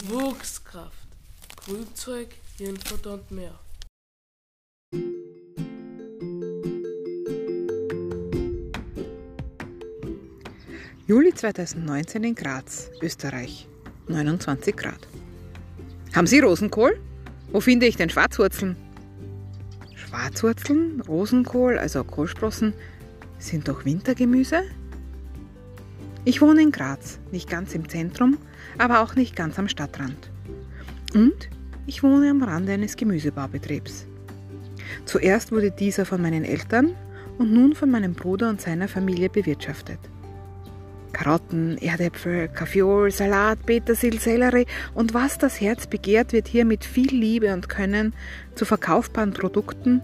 Wuchskraft, Grünzeug, Hirnfutter und mehr. Juli 2019 in Graz, Österreich. 29 Grad. Haben Sie Rosenkohl? Wo finde ich denn Schwarzwurzeln? Schwarzwurzeln, Rosenkohl, also Kohlsprossen, sind doch Wintergemüse? Ich wohne in Graz, nicht ganz im Zentrum, aber auch nicht ganz am Stadtrand. Und ich wohne am Rande eines Gemüsebaubetriebs. Zuerst wurde dieser von meinen Eltern und nun von meinem Bruder und seiner Familie bewirtschaftet. Karotten, Erdäpfel, Kaffeeol, Salat, Petersil, Sellerie und was das Herz begehrt, wird hier mit viel Liebe und Können zu verkaufbaren Produkten,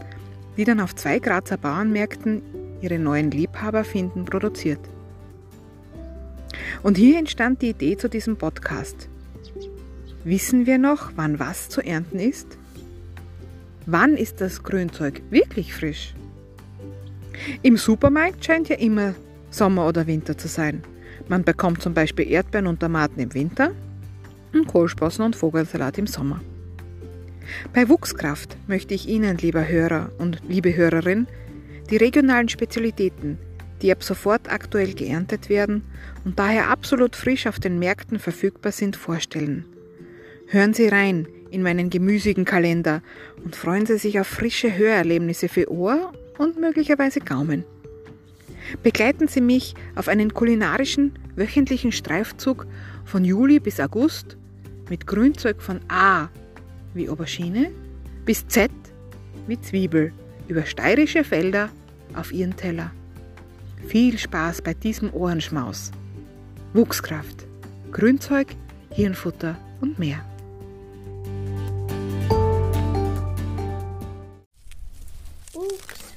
die dann auf zwei Grazer Bauernmärkten ihre neuen Liebhaber finden, produziert. Und hier entstand die Idee zu diesem Podcast. Wissen wir noch, wann was zu ernten ist? Wann ist das Grünzeug wirklich frisch? Im Supermarkt scheint ja immer Sommer oder Winter zu sein. Man bekommt zum Beispiel Erdbeeren und Tomaten im Winter und Kohlsprossen und Vogelsalat im Sommer. Bei Wuchskraft möchte ich Ihnen, lieber Hörer und liebe Hörerin, die regionalen Spezialitäten, die ab sofort aktuell geerntet werden und daher absolut frisch auf den Märkten verfügbar sind, vorstellen. Hören Sie rein in meinen gemüsigen Kalender und freuen Sie sich auf frische Hörerlebnisse für Ohr und möglicherweise Gaumen. Begleiten Sie mich auf einen kulinarischen wöchentlichen Streifzug von Juli bis August mit Grünzeug von A wie Aubergine bis Z wie Zwiebel über steirische Felder auf Ihren Teller. Viel Spaß bei diesem Ohrenschmaus. Wuchskraft, Grünzeug, Hirnfutter und mehr. Wuchskraft.